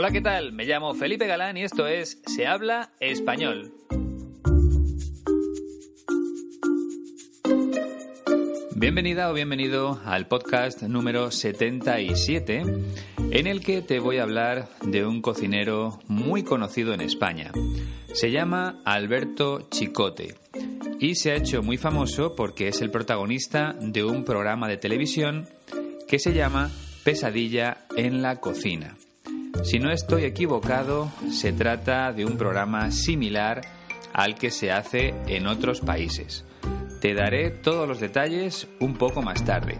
Hola, ¿qué tal? Me llamo Felipe Galán y esto es Se habla español. Bienvenida o bienvenido al podcast número 77 en el que te voy a hablar de un cocinero muy conocido en España. Se llama Alberto Chicote y se ha hecho muy famoso porque es el protagonista de un programa de televisión que se llama Pesadilla en la cocina. Si no estoy equivocado, se trata de un programa similar al que se hace en otros países. Te daré todos los detalles un poco más tarde.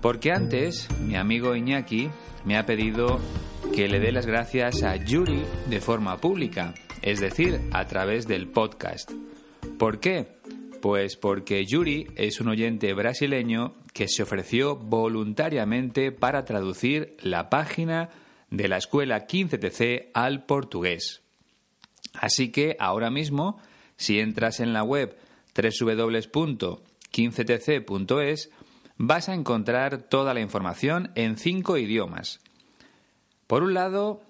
Porque antes, mi amigo Iñaki me ha pedido que le dé las gracias a Yuri de forma pública, es decir, a través del podcast. ¿Por qué? Pues porque Yuri es un oyente brasileño que se ofreció voluntariamente para traducir la página de la escuela 15TC al portugués. Así que ahora mismo, si entras en la web www.15tc.es, vas a encontrar toda la información en cinco idiomas. Por un lado,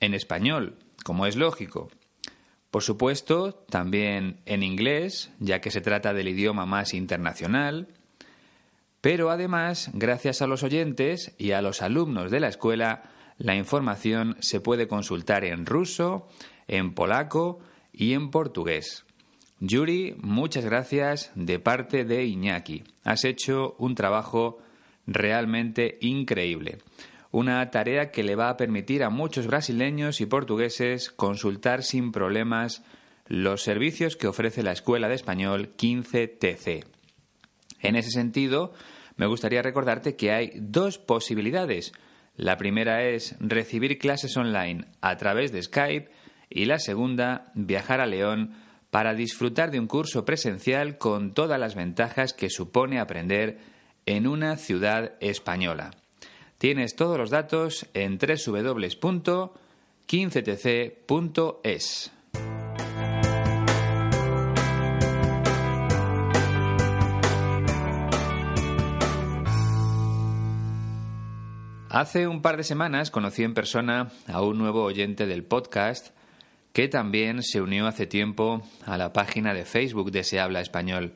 en español, como es lógico. Por supuesto, también en inglés, ya que se trata del idioma más internacional. Pero además, gracias a los oyentes y a los alumnos de la escuela, la información se puede consultar en ruso, en polaco y en portugués. Yuri, muchas gracias de parte de Iñaki. Has hecho un trabajo realmente increíble. Una tarea que le va a permitir a muchos brasileños y portugueses consultar sin problemas los servicios que ofrece la Escuela de Español 15TC. En ese sentido, me gustaría recordarte que hay dos posibilidades la primera es recibir clases online a través de Skype y la segunda, viajar a León para disfrutar de un curso presencial con todas las ventajas que supone aprender en una ciudad española. Tienes todos los datos en www.15tc.es. Hace un par de semanas conocí en persona a un nuevo oyente del podcast que también se unió hace tiempo a la página de Facebook de Se Habla Español.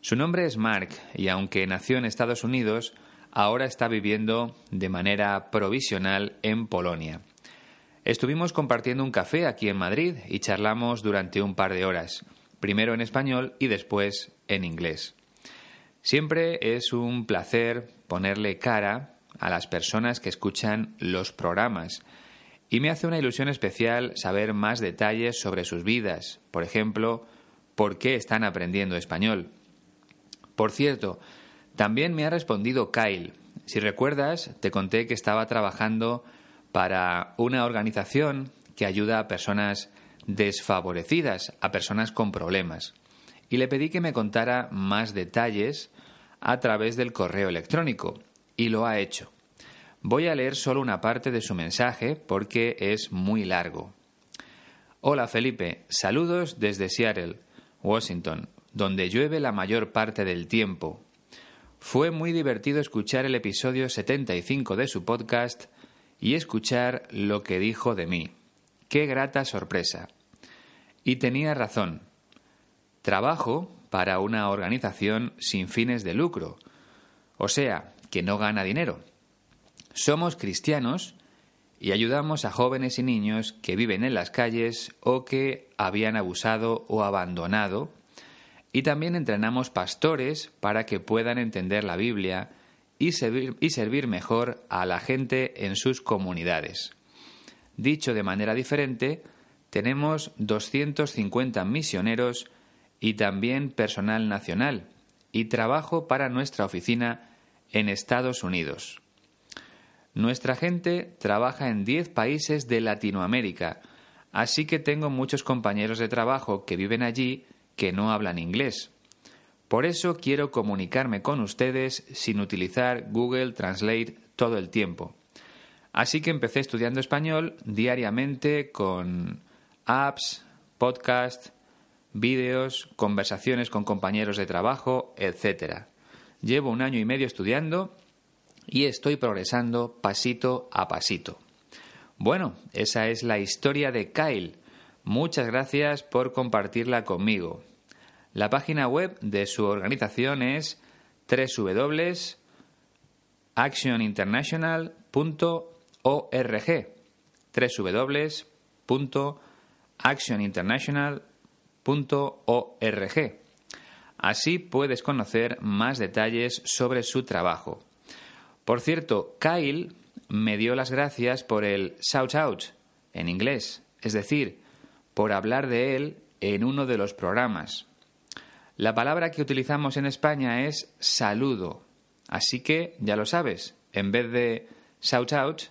Su nombre es Mark y aunque nació en Estados Unidos, ahora está viviendo de manera provisional en Polonia. Estuvimos compartiendo un café aquí en Madrid y charlamos durante un par de horas, primero en español y después en inglés. Siempre es un placer ponerle cara a las personas que escuchan los programas. Y me hace una ilusión especial saber más detalles sobre sus vidas, por ejemplo, por qué están aprendiendo español. Por cierto, también me ha respondido Kyle. Si recuerdas, te conté que estaba trabajando para una organización que ayuda a personas desfavorecidas, a personas con problemas. Y le pedí que me contara más detalles a través del correo electrónico y lo ha hecho. Voy a leer solo una parte de su mensaje porque es muy largo. Hola Felipe, saludos desde Seattle, Washington, donde llueve la mayor parte del tiempo. Fue muy divertido escuchar el episodio 75 de su podcast y escuchar lo que dijo de mí. Qué grata sorpresa. Y tenía razón. Trabajo para una organización sin fines de lucro, o sea, que no gana dinero. Somos cristianos y ayudamos a jóvenes y niños que viven en las calles o que habían abusado o abandonado. Y también entrenamos pastores para que puedan entender la Biblia y servir, y servir mejor a la gente en sus comunidades. Dicho de manera diferente, tenemos 250 misioneros y también personal nacional, y trabajo para nuestra oficina en Estados Unidos. Nuestra gente trabaja en 10 países de Latinoamérica, así que tengo muchos compañeros de trabajo que viven allí que no hablan inglés. Por eso quiero comunicarme con ustedes sin utilizar Google Translate todo el tiempo. Así que empecé estudiando español diariamente con apps, podcasts, vídeos, conversaciones con compañeros de trabajo, etc. Llevo un año y medio estudiando y estoy progresando pasito a pasito. Bueno, esa es la historia de Kyle. Muchas gracias por compartirla conmigo. La página web de su organización es www.actioninternational.org www.actioninternational.org Así puedes conocer más detalles sobre su trabajo. Por cierto, Kyle me dio las gracias por el shout out en inglés, es decir, por hablar de él en uno de los programas. La palabra que utilizamos en España es saludo, así que ya lo sabes, en vez de shout out,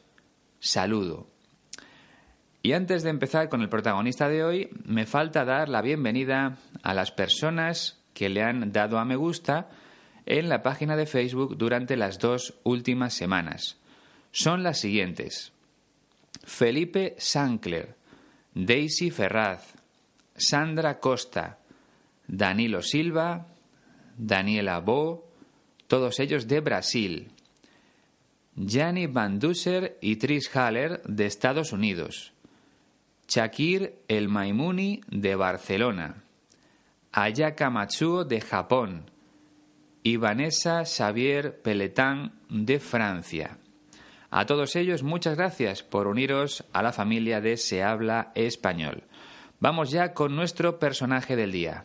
saludo. Y antes de empezar con el protagonista de hoy, me falta dar la bienvenida a las personas que le han dado a me gusta en la página de Facebook durante las dos últimas semanas. Son las siguientes. Felipe Sancler, Daisy Ferraz, Sandra Costa, Danilo Silva, Daniela Bo, todos ellos de Brasil. Gianni Van Dusser y Tris Haller de Estados Unidos. Shakir El Maimuni de Barcelona. Ayaka Matsuo de Japón y Vanessa Xavier Peletán de Francia. A todos ellos muchas gracias por uniros a la familia de Se habla español. Vamos ya con nuestro personaje del día.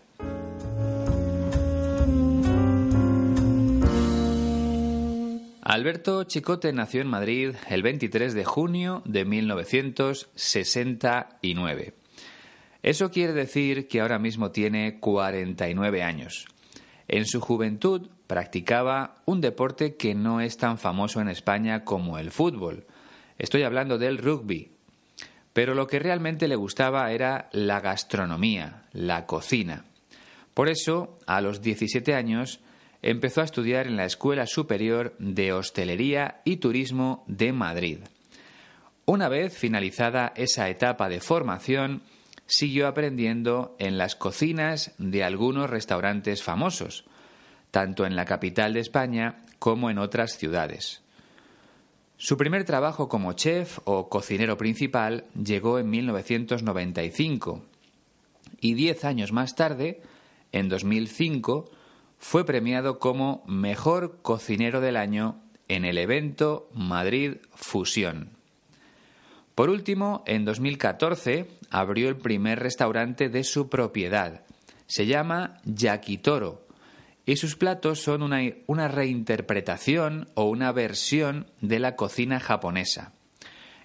Alberto Chicote nació en Madrid el 23 de junio de 1969. Eso quiere decir que ahora mismo tiene 49 años. En su juventud practicaba un deporte que no es tan famoso en España como el fútbol. Estoy hablando del rugby. Pero lo que realmente le gustaba era la gastronomía, la cocina. Por eso, a los 17 años, empezó a estudiar en la Escuela Superior de Hostelería y Turismo de Madrid. Una vez finalizada esa etapa de formación, siguió aprendiendo en las cocinas de algunos restaurantes famosos, tanto en la capital de España como en otras ciudades. Su primer trabajo como chef o cocinero principal llegó en 1995 y diez años más tarde, en 2005, fue premiado como Mejor Cocinero del Año en el evento Madrid Fusión. Por último, en 2014 abrió el primer restaurante de su propiedad. Se llama Yakitoro y sus platos son una, una, reinterpretación o una versión de la cocina japonesa.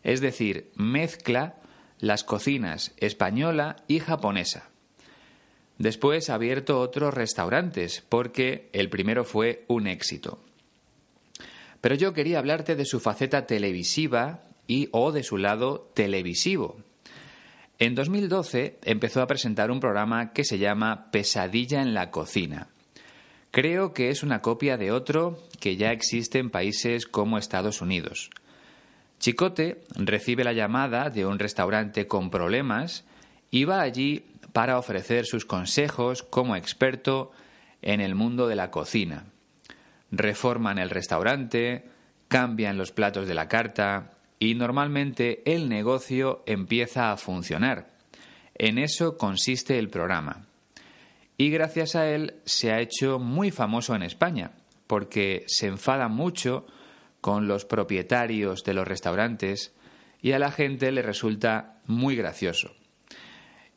Es decir, mezcla las cocinas española y japonesa. Después ha abierto otros restaurantes porque el primero fue un éxito. Pero yo quería hablarte de su faceta televisiva o de su lado televisivo. En 2012 empezó a presentar un programa que se llama Pesadilla en la cocina. Creo que es una copia de otro que ya existe en países como Estados Unidos. Chicote recibe la llamada de un restaurante con problemas y va allí para ofrecer sus consejos como experto en el mundo de la cocina. Reforman el restaurante, cambian los platos de la carta, y normalmente el negocio empieza a funcionar. En eso consiste el programa. Y gracias a él se ha hecho muy famoso en España, porque se enfada mucho con los propietarios de los restaurantes y a la gente le resulta muy gracioso.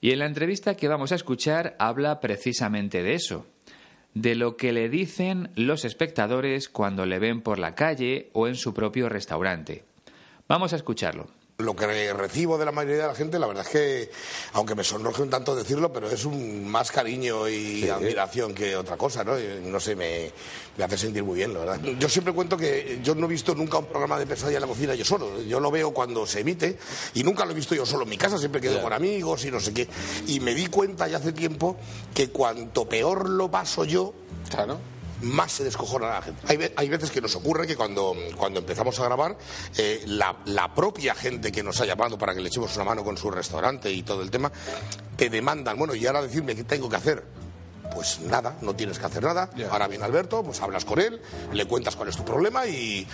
Y en la entrevista que vamos a escuchar habla precisamente de eso, de lo que le dicen los espectadores cuando le ven por la calle o en su propio restaurante. Vamos a escucharlo. Lo que recibo de la mayoría de la gente, la verdad es que, aunque me sonroje un tanto decirlo, pero es un más cariño y admiración que otra cosa, ¿no? no sé, me, hace sentir muy bien, la verdad. Yo siempre cuento que yo no he visto nunca un programa de pesadilla en la cocina yo solo. Yo lo veo cuando se emite y nunca lo he visto yo solo en mi casa, siempre quedo con amigos y no sé qué. Y me di cuenta ya hace tiempo que cuanto peor lo paso yo, claro más se descojona la gente. Hay, hay, veces que nos ocurre que cuando, cuando empezamos a grabar, eh, la, la, propia gente que nos ha llamado para que le echemos una mano con su restaurante y todo el tema, te demandan, bueno, y ahora decirme qué tengo que hacer pues nada, no tienes que hacer nada. Ahora viene Alberto, pues hablas con él, le cuentas cuál es tu problema y,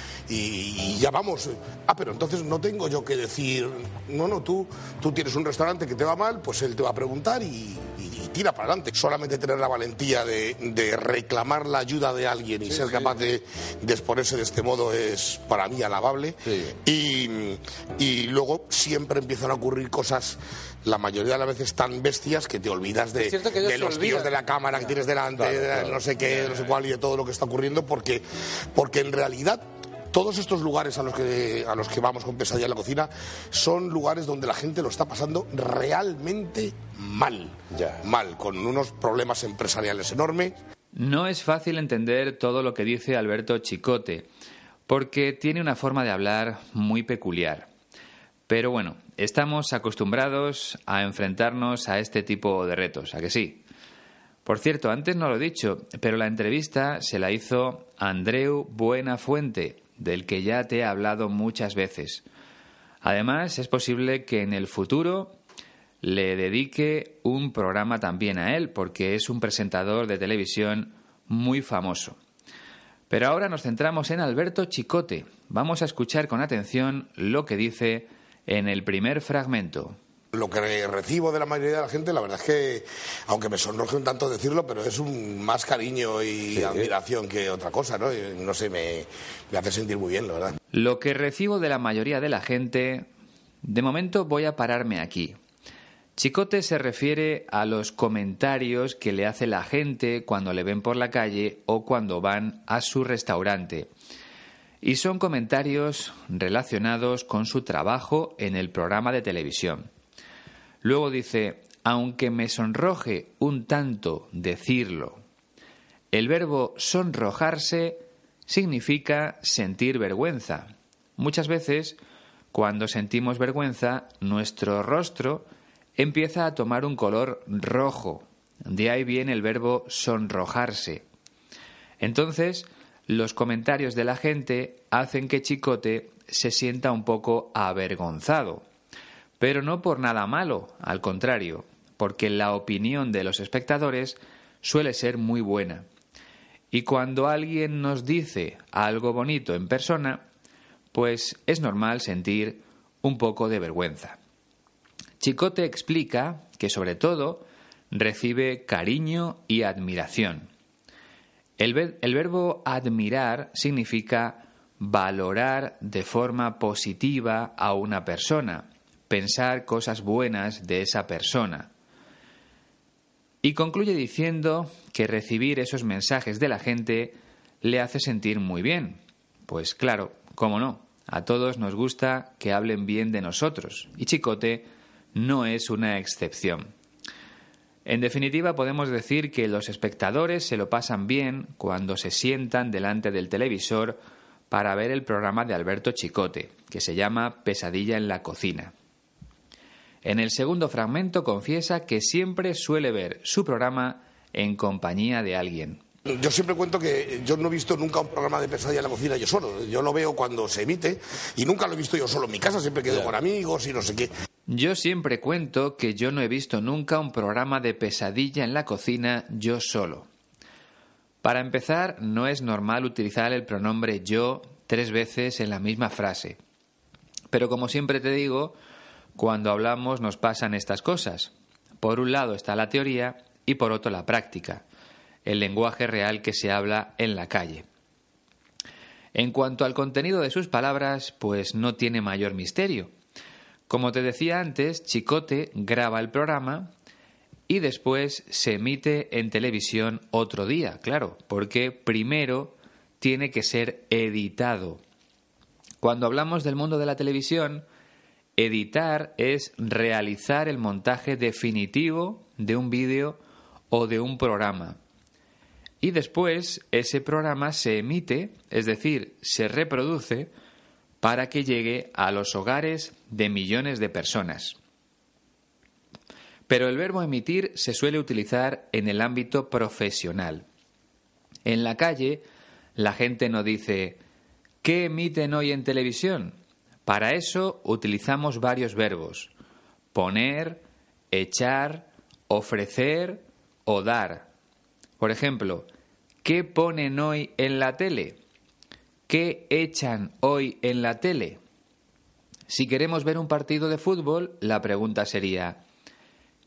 ya vamos. Ah, pero entonces no tengo yo que decir, no, no, tú, tú tienes un restaurante que te va mal, pues él te va a preguntar y, tira para adelante. Solamente tener la valentía de, reclamar la ayuda de alguien y ser capaz de, exponerse de este modo es para mí alabable. Y, y luego siempre empiezan a ocurrir cosas la mayoría de las veces tan bestias que te olvidas de, los tíos de la cámara que tienes delante, de no sé qué, no sé cuál y de todo lo que está ocurriendo, porque, porque en realidad todos estos lugares a los que a los que vamos con pesadilla en la cocina son lugares donde la gente lo está pasando realmente mal, mal, con unos problemas empresariales enormes. No es fácil entender todo lo que dice Alberto Chicote, porque tiene una forma de hablar muy peculiar. Pero bueno, estamos acostumbrados a enfrentarnos a este tipo de retos, ¿a que sí? Por cierto, antes no lo he dicho, pero la entrevista se la hizo Andreu Buenafuente, del que ya te he hablado muchas veces. Además, es posible que en el futuro le dedique un programa también a él, porque es un presentador de televisión muy famoso. Pero ahora nos centramos en Alberto Chicote. Vamos a escuchar con atención lo que dice en el primer fragmento. Lo que recibo de la mayoría de la gente, la verdad es que, aunque me sonroje un tanto decirlo, pero es un más cariño y admiración que otra cosa, ¿no? no sé, me, me hace sentir muy bien, la verdad. Lo que recibo de la mayoría de la gente, de momento voy a pararme aquí. Chicote se refiere a los comentarios que le hace la gente cuando le ven por la calle o cuando van a su restaurante y son comentarios relacionados con su trabajo en el programa de televisión. Luego dice, aunque me sonroje un tanto decirlo, el verbo sonrojarse significa sentir vergüenza. Muchas veces, cuando sentimos vergüenza, nuestro rostro empieza a tomar un color rojo. De ahí viene el verbo sonrojarse. Entonces, los comentarios de la gente hacen que Chicote se sienta un poco avergonzado. Pero no por nada malo, al contrario, porque la opinión de los espectadores suele ser muy buena. Y cuando alguien nos dice algo bonito en persona, pues es normal sentir un poco de vergüenza. Chicote explica que sobre todo recibe cariño y admiración. El, verbo admirar significa valorar de forma positiva a una persona, pensar cosas buenas de esa persona. Y concluye diciendo que recibir esos mensajes de la gente le hace sentir muy bien. Pues claro, cómo no, a todos nos gusta que hablen bien de nosotros, y Chicote no es una excepción. En definitiva, podemos decir que los espectadores se lo pasan bien cuando se sientan delante del televisor para ver el programa de Alberto Chicote, que se llama Pesadilla en la cocina. En el segundo fragmento confiesa que siempre suele ver su programa en compañía de alguien. Yo siempre cuento que yo no he visto nunca un programa de pesadilla en la cocina yo solo. Yo lo veo cuando se emite y nunca lo he visto yo solo en mi casa, siempre quedo con amigos y no sé qué. Yo siempre cuento que yo no he visto nunca un programa de pesadilla en la cocina yo solo. Para empezar, no es normal utilizar el pronombre yo tres veces en la misma frase. Pero como siempre te digo, cuando hablamos nos pasan estas cosas. Por un lado está la teoría y por otro la práctica, el lenguaje real que se habla en la calle. En cuanto al contenido de sus palabras, pues no tiene mayor misterio. Como te decía antes, Chicote graba el programa y después se emite en televisión otro día, claro, porque primero tiene que ser editado. Cuando hablamos del mundo de la televisión, editar es realizar el montaje definitivo de un vídeo o de un programa. Y después ese programa se emite, es decir, se reproduce para que llegue a los hogares de millones de personas. Pero el verbo emitir se suele utilizar en el ámbito profesional. En la calle, la gente no dice ¿qué emiten hoy en televisión? Para eso utilizamos varios verbos. Poner, echar, ofrecer o dar. Por ejemplo, ¿qué ponen hoy en la tele? ¿Qué echan hoy en la tele? Si queremos ver un partido de fútbol, la pregunta sería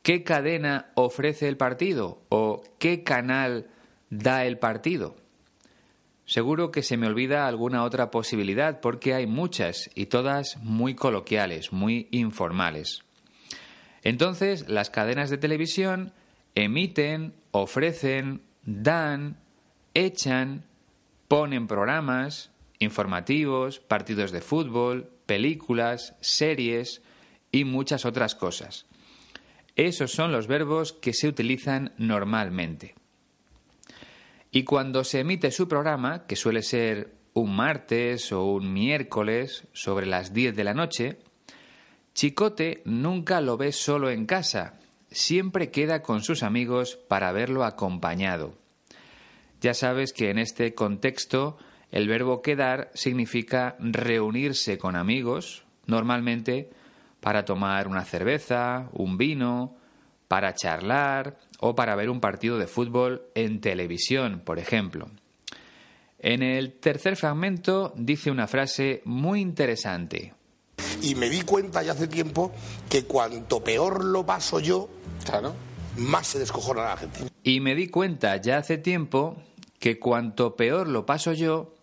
¿qué cadena ofrece el partido? ¿O qué canal da el partido? Seguro que se me olvida alguna otra posibilidad porque hay muchas y todas muy coloquiales, muy informales. Entonces, las cadenas de televisión emiten, ofrecen, dan, echan, ponen programas informativos, partidos de fútbol, películas, series y muchas otras cosas. Esos son los verbos que se utilizan normalmente. Y cuando se emite su programa, que suele ser un martes o un miércoles sobre las 10 de la noche, Chicote nunca lo ve solo en casa, siempre queda con sus amigos para verlo acompañado. Ya sabes que en este contexto el verbo quedar significa reunirse con amigos, normalmente para tomar una cerveza, un vino, para charlar o para ver un partido de fútbol en televisión, por ejemplo. En el tercer fragmento dice una frase muy interesante. Y me di cuenta ya hace tiempo que cuanto peor lo paso yo, claro, más se descojona la gente. Y me di cuenta ya hace tiempo que cuanto peor lo paso yo,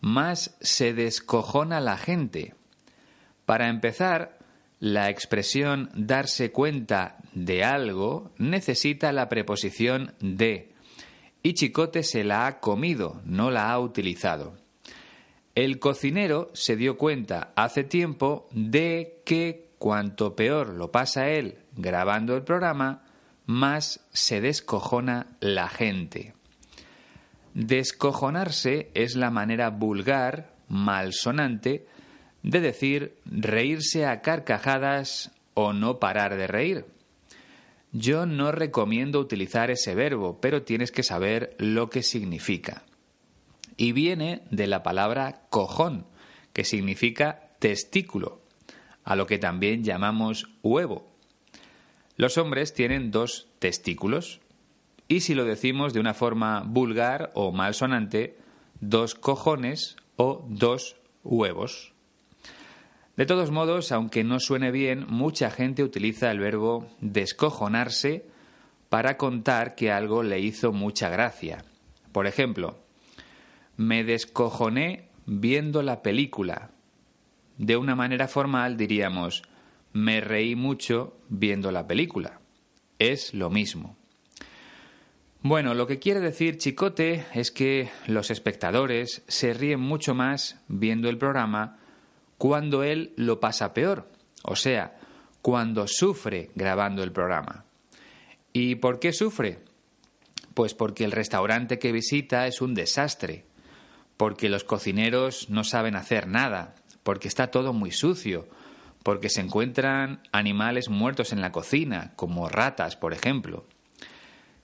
más se descojona la gente. Para empezar, la expresión darse cuenta de algo necesita la preposición de y Chicote se la ha comido, no la ha utilizado. El cocinero se dio cuenta hace tiempo de que cuanto peor lo pasa él grabando el programa, más se descojona la gente. Descojonarse es la manera vulgar, malsonante, de decir reírse a carcajadas o no parar de reír. Yo no recomiendo utilizar ese verbo, pero tienes que saber lo que significa. Y viene de la palabra cojón, que significa testículo, a lo que también llamamos huevo. Los hombres tienen dos testículos, y si lo decimos de una forma vulgar o malsonante, dos cojones o dos huevos. De todos modos, aunque no suene bien, mucha gente utiliza el verbo descojonarse para contar que algo le hizo mucha gracia. Por ejemplo, me descojoné viendo la película. De una manera formal diríamos, me reí mucho viendo la película. Es lo mismo. Bueno, lo que quiere decir Chicote es que los espectadores se ríen mucho más viendo el programa cuando él lo pasa peor, o sea, cuando sufre grabando el programa. ¿Y por qué sufre? Pues porque el restaurante que visita es un desastre, porque los cocineros no saben hacer nada, porque está todo muy sucio, porque se encuentran animales muertos en la cocina, como ratas, por ejemplo.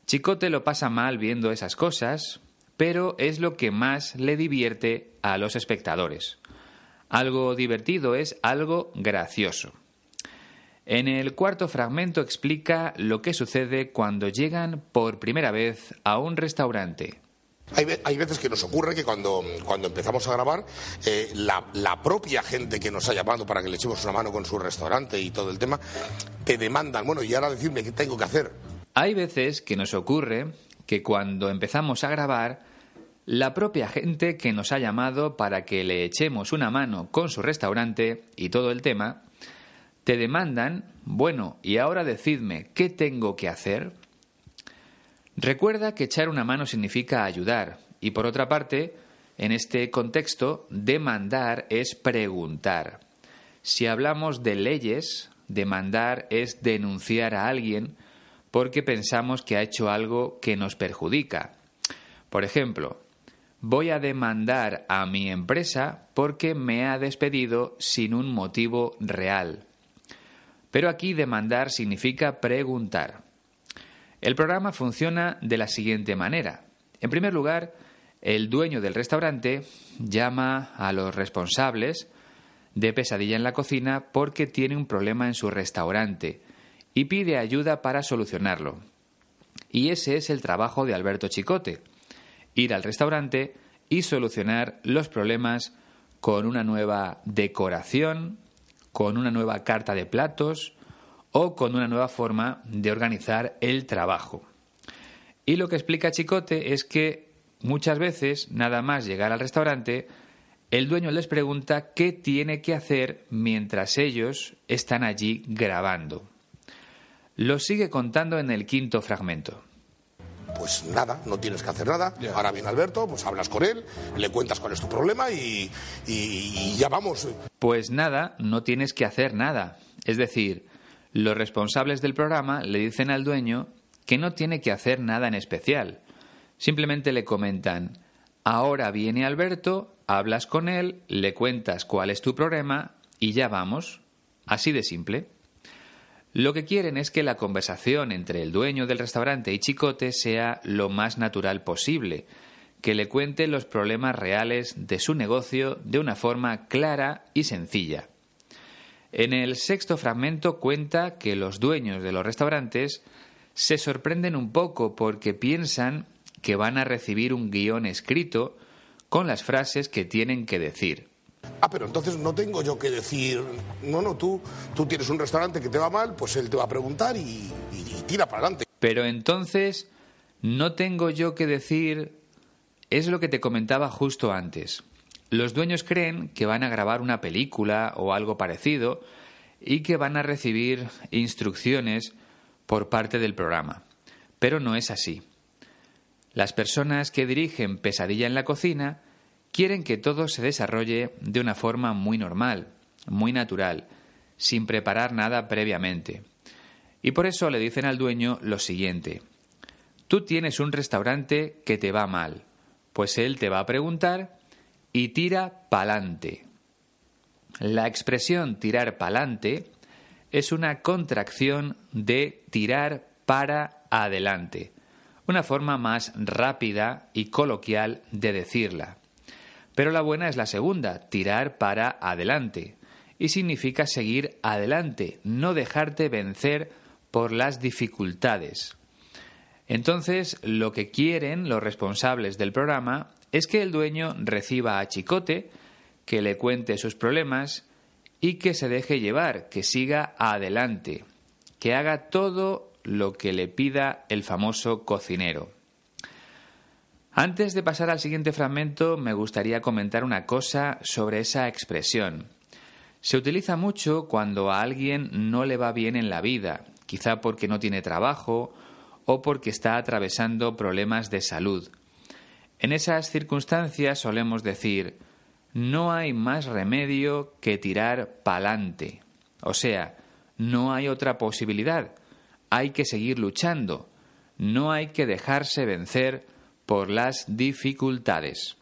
Chicote lo pasa mal viendo esas cosas, pero es lo que más le divierte a los espectadores. Algo divertido es algo gracioso. En el cuarto fragmento explica lo que sucede cuando llegan por primera vez a un restaurante. Hay, veces que nos ocurre que cuando, cuando empezamos a grabar, eh, la, la, propia gente que nos ha llamado para que le echemos una mano con su restaurante y todo el tema, te demandan, bueno, y ahora decirme qué tengo que hacer. Hay veces que nos ocurre que cuando empezamos a grabar, la propia gente que nos ha llamado para que le echemos una mano con su restaurante y todo el tema, te demandan, bueno, y ahora decidme, ¿qué tengo que hacer? Recuerda que echar una mano significa ayudar, y por otra parte, en este contexto, demandar es preguntar. Si hablamos de leyes, demandar es denunciar a alguien porque pensamos que ha hecho algo que nos perjudica. Por ejemplo, voy a demandar a mi empresa porque me ha despedido sin un motivo real. Pero aquí demandar significa preguntar. El programa funciona de la siguiente manera. En primer lugar, el dueño del restaurante llama a los responsables de pesadilla en la cocina porque tiene un problema en su restaurante y pide ayuda para solucionarlo. Y ese es el trabajo de Alberto Chicote, ir al restaurante y solucionar los problemas con una nueva decoración, con una nueva carta de platos o con una nueva forma de organizar el trabajo. Y lo que explica Chicote es que muchas veces, nada más llegar al restaurante, el dueño les pregunta qué tiene que hacer mientras ellos están allí grabando. Lo sigue contando en el quinto fragmento pues nada, no tienes que hacer nada. Ahora viene Alberto, pues hablas con él, le cuentas cuál es tu problema y, y, ya vamos. Pues nada, no tienes que hacer nada. Es decir, los responsables del programa le dicen al dueño que no tiene que hacer nada en especial. Simplemente le comentan, ahora viene Alberto, hablas con él, le cuentas cuál es tu problema y ya vamos. Así de simple. Lo que quieren es que la conversación entre el dueño del restaurante y Chicote sea lo más natural posible, que le cuente los problemas reales de su negocio de una forma clara y sencilla. En el sexto fragmento cuenta que los dueños de los restaurantes se sorprenden un poco porque piensan que van a recibir un guion escrito con las frases que tienen que decir. Ah, pero entonces no tengo yo que decir, no, no, tú, tú tienes un restaurante que te va mal, pues él te va a preguntar y, tira para adelante. Pero entonces no tengo yo que decir, es lo que te comentaba justo antes. Los dueños creen que van a grabar una película o algo parecido y que van a recibir instrucciones por parte del programa. Pero no es así. Las personas que dirigen Pesadilla en la cocina quieren que todo se desarrolle de una forma muy normal, muy natural, sin preparar nada previamente. Y por eso le dicen al dueño lo siguiente. Tú tienes un restaurante que te va mal, pues él te va a preguntar y tira pa'lante. La expresión tirar pa'lante es una contracción de tirar para adelante, una forma más rápida y coloquial de decirla. Pero la buena es la segunda, tirar para adelante. Y significa seguir adelante, no dejarte vencer por las dificultades. Entonces, lo que quieren los responsables del programa es que el dueño reciba a Chicote, que le cuente sus problemas y que se deje llevar, que siga adelante, que haga todo lo que le pida el famoso cocinero. Antes de pasar al siguiente fragmento, me gustaría comentar una cosa sobre esa expresión. Se utiliza mucho cuando a alguien no le va bien en la vida, quizá porque no tiene trabajo o porque está atravesando problemas de salud. En esas circunstancias solemos decir no hay más remedio que tirar pa'lante. O sea, no hay otra posibilidad. Hay que seguir luchando. No hay que dejarse vencer por las dificultades.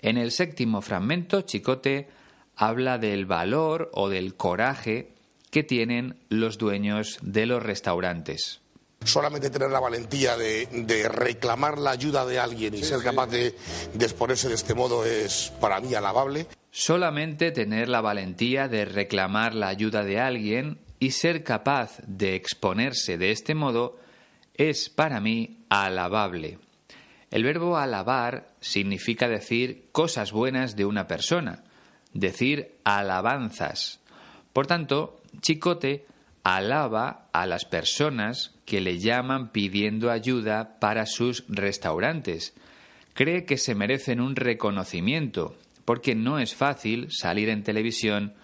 En el séptimo fragmento, Chicote habla del valor o del coraje que tienen los dueños de los restaurantes. Solamente tener la valentía de, reclamar la ayuda de alguien y ser capaz de, de exponerse de este modo es para mí alabable. Solamente tener la valentía de reclamar la ayuda de alguien y ser capaz de exponerse de este modo es para mí alabable. El verbo alabar significa decir cosas buenas de una persona, decir alabanzas. Por tanto, Chicote alaba a las personas que le llaman pidiendo ayuda para sus restaurantes. Cree que se merecen un reconocimiento, porque no es fácil salir en televisión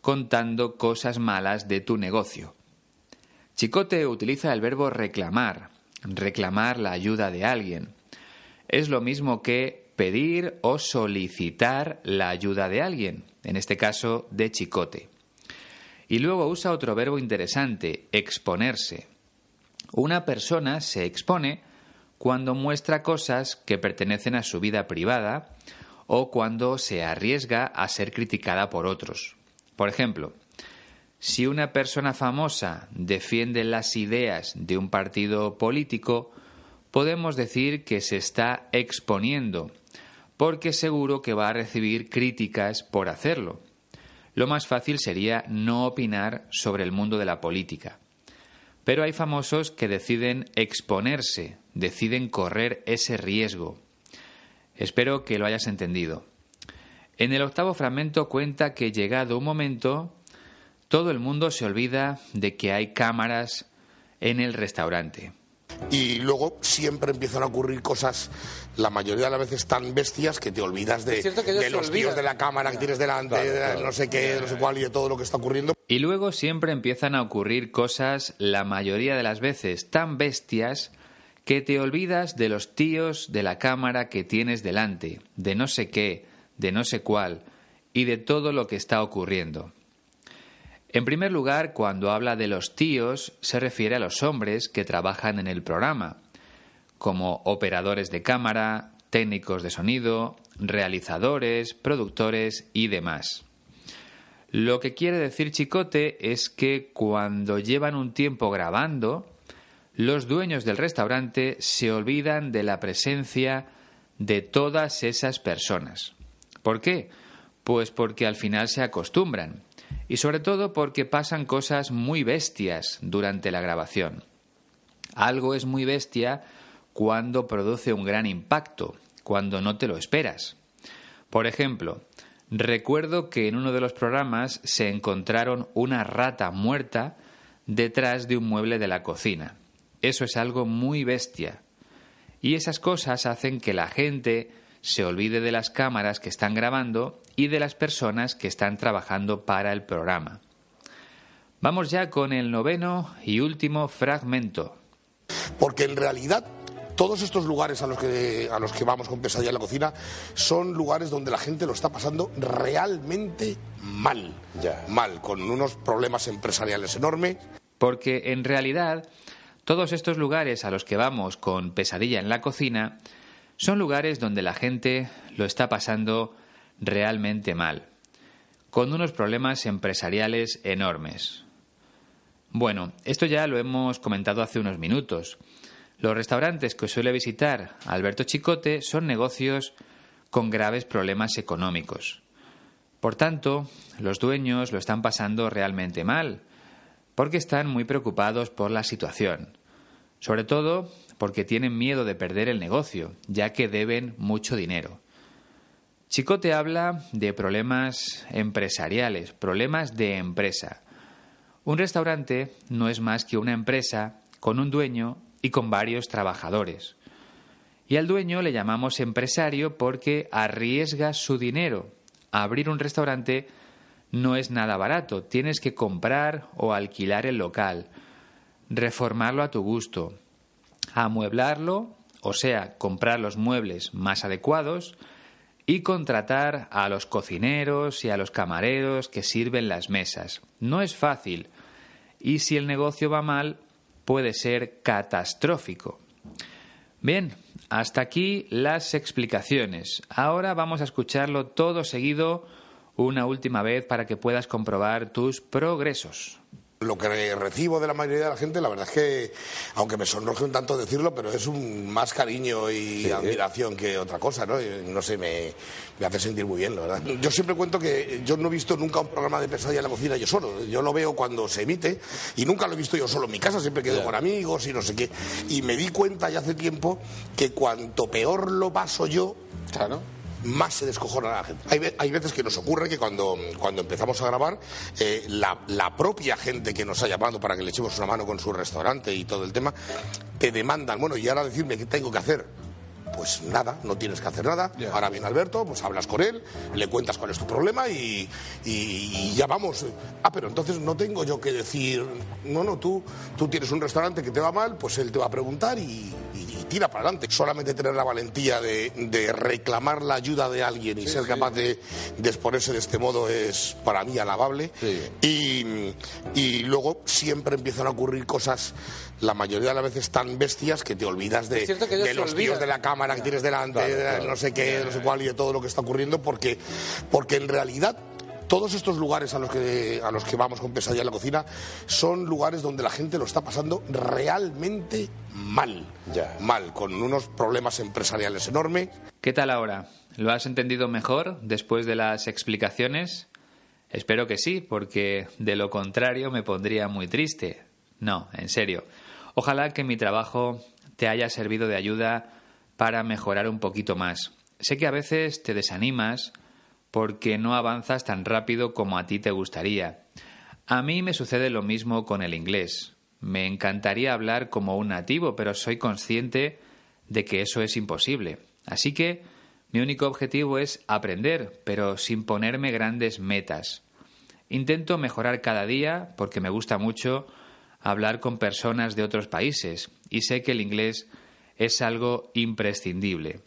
contando cosas malas de tu negocio. Chicote utiliza el verbo reclamar, reclamar la ayuda de alguien es lo mismo que pedir o solicitar la ayuda de alguien, en este caso de Chicote. Y luego usa otro verbo interesante, exponerse. Una persona se expone cuando muestra cosas que pertenecen a su vida privada o cuando se arriesga a ser criticada por otros. Por ejemplo, si una persona famosa defiende las ideas de un partido político, podemos decir que se está exponiendo, porque seguro que va a recibir críticas por hacerlo. Lo más fácil sería no opinar sobre el mundo de la política. Pero hay famosos que deciden exponerse, deciden correr ese riesgo. Espero que lo hayas entendido. En el octavo fragmento cuenta que llegado un momento, todo el mundo se olvida de que hay cámaras en el restaurante. Y luego siempre empiezan a ocurrir cosas, la mayoría de las veces tan bestias, que te olvidas de, los tíos de la cámara que tienes delante, de no sé qué, no sé cuál y de todo lo que está ocurriendo. Y luego siempre empiezan a ocurrir cosas, la mayoría de las veces tan bestias, que te olvidas de los tíos de la cámara que tienes delante, de no sé qué, de no sé cuál, y de todo lo que está ocurriendo. En primer lugar, cuando habla de los tíos, se refiere a los hombres que trabajan en el programa, como operadores de cámara, técnicos de sonido, realizadores, productores y demás. Lo que quiere decir Chicote es que cuando llevan un tiempo grabando, los dueños del restaurante se olvidan de la presencia de todas esas personas. ¿Por qué? Pues porque al final se acostumbran y sobre todo porque pasan cosas muy bestias durante la grabación. Algo es muy bestia cuando produce un gran impacto, cuando no te lo esperas. Por ejemplo, recuerdo que en uno de los programas se encontraron una rata muerta detrás de un mueble de la cocina. Eso es algo muy bestia. Y esas cosas hacen que la gente se olvide de las cámaras que están grabando y de las personas que están trabajando para el programa. Vamos ya con el noveno y último fragmento. Porque en realidad todos estos lugares a los que, a los que vamos con pesadilla en la cocina son lugares donde la gente lo está pasando realmente mal. Ya. Mal, con unos problemas empresariales enormes. Porque en realidad todos estos lugares a los que vamos con pesadilla en la cocina son lugares donde la gente lo está pasando realmente mal, con unos problemas empresariales enormes. Bueno, esto ya lo hemos comentado hace unos minutos. Los restaurantes que suele visitar Alberto Chicote son negocios con graves problemas económicos. Por tanto, los dueños lo están pasando realmente mal, porque están muy preocupados por la situación. Sobre todo porque tienen miedo de perder el negocio, ya que deben mucho dinero. Chicote habla de problemas empresariales, problemas de empresa. Un restaurante no es más que una empresa con un dueño y con varios trabajadores. Y al dueño le llamamos empresario porque arriesga su dinero. Abrir un restaurante no es nada barato, tienes que comprar o alquilar el local, reformarlo a tu gusto, amueblarlo, o sea, comprar los muebles más adecuados, y contratar a los cocineros y a los camareros que sirven las mesas. No es fácil, y si el negocio va mal, puede ser catastrófico. Bien, hasta aquí las explicaciones. Ahora vamos a escucharlo todo seguido una última vez para que puedas comprobar tus progresos. Lo que recibo de la mayoría de la gente, la verdad es que, aunque me sonroje un tanto decirlo, pero es un más cariño y admiración que otra cosa, ¿no? no sé, me, hace sentir muy bien, la verdad. Yo siempre cuento que yo no he visto nunca un programa de pesadilla en la cocina yo solo. Yo lo veo cuando se emite y nunca lo he visto yo solo en mi casa, siempre quedo con amigos y no sé qué. Y me di cuenta ya hace tiempo que cuanto peor lo paso yo, claro más se descojona la gente. Hay, hay, veces que nos ocurre que cuando, cuando empezamos a grabar, eh, la, la, propia gente que nos ha llamado para que le echemos una mano con su restaurante y todo el tema, te demandan, bueno, y ahora decirme qué tengo que hacer. Pues nada, no tienes que hacer nada. Ahora viene Alberto, pues hablas con él, le cuentas cuál es tu problema y, y, ya vamos. Ah, pero entonces no tengo yo que decir, no, no, tú, tú tienes un restaurante que te va mal, pues él te va a preguntar y, tira para adelante. Solamente tener la valentía de, de reclamar la ayuda de alguien y ser capaz de, de, exponerse de este modo es para mí alabable. Y, y luego siempre empiezan a ocurrir cosas la mayoría de las veces tan bestias que te olvidas de, de los tíos de la cámara que tienes delante, de no sé qué, no sé cuál y de todo lo que está ocurriendo, porque, porque en realidad todos estos lugares a los que a los que vamos con pesadilla en la cocina son lugares donde la gente lo está pasando realmente mal, mal, con unos problemas empresariales enormes. ¿Qué tal ahora? ¿Lo has entendido mejor después de las explicaciones? Espero que sí, porque de lo contrario me pondría muy triste. No, en serio. Ojalá que mi trabajo te haya servido de ayuda para mejorar un poquito más. Sé que a veces te desanimas porque no avanzas tan rápido como a ti te gustaría. A mí me sucede lo mismo con el inglés. Me encantaría hablar como un nativo, pero soy consciente de que eso es imposible. Así que mi único objetivo es aprender, pero sin ponerme grandes metas. Intento mejorar cada día porque me gusta mucho hablar con personas de otros países y sé que el inglés es algo imprescindible.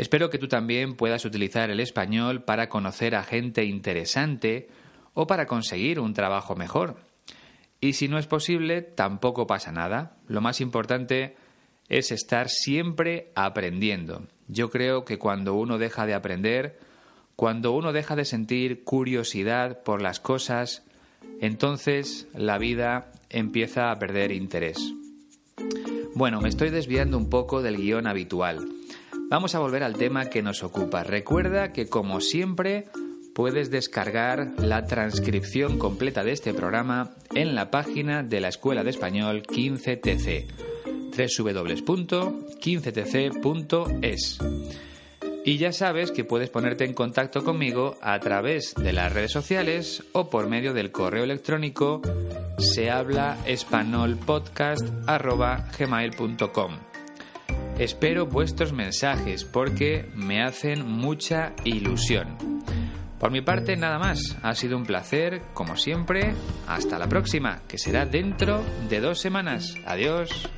Espero que tú también puedas utilizar el español para conocer a gente interesante o para conseguir un trabajo mejor. Y si no es posible, tampoco pasa nada. Lo más importante es estar siempre aprendiendo. Yo creo que cuando uno deja de aprender, cuando uno deja de sentir curiosidad por las cosas, entonces la vida empieza a perder interés. Bueno, me estoy desviando un poco del guion habitual. Vamos a volver al tema que nos ocupa. Recuerda que como siempre puedes descargar la transcripción completa de este programa en la página de la Escuela de Español 15TC www.15tc.es. Y ya sabes que puedes ponerte en contacto conmigo a través de las redes sociales o por medio del correo electrónico se habla. Espero vuestros mensajes porque me hacen mucha ilusión. Por mi parte, nada más. Ha sido un placer, como siempre. Hasta la próxima, que será dentro de dos semanas. Adiós.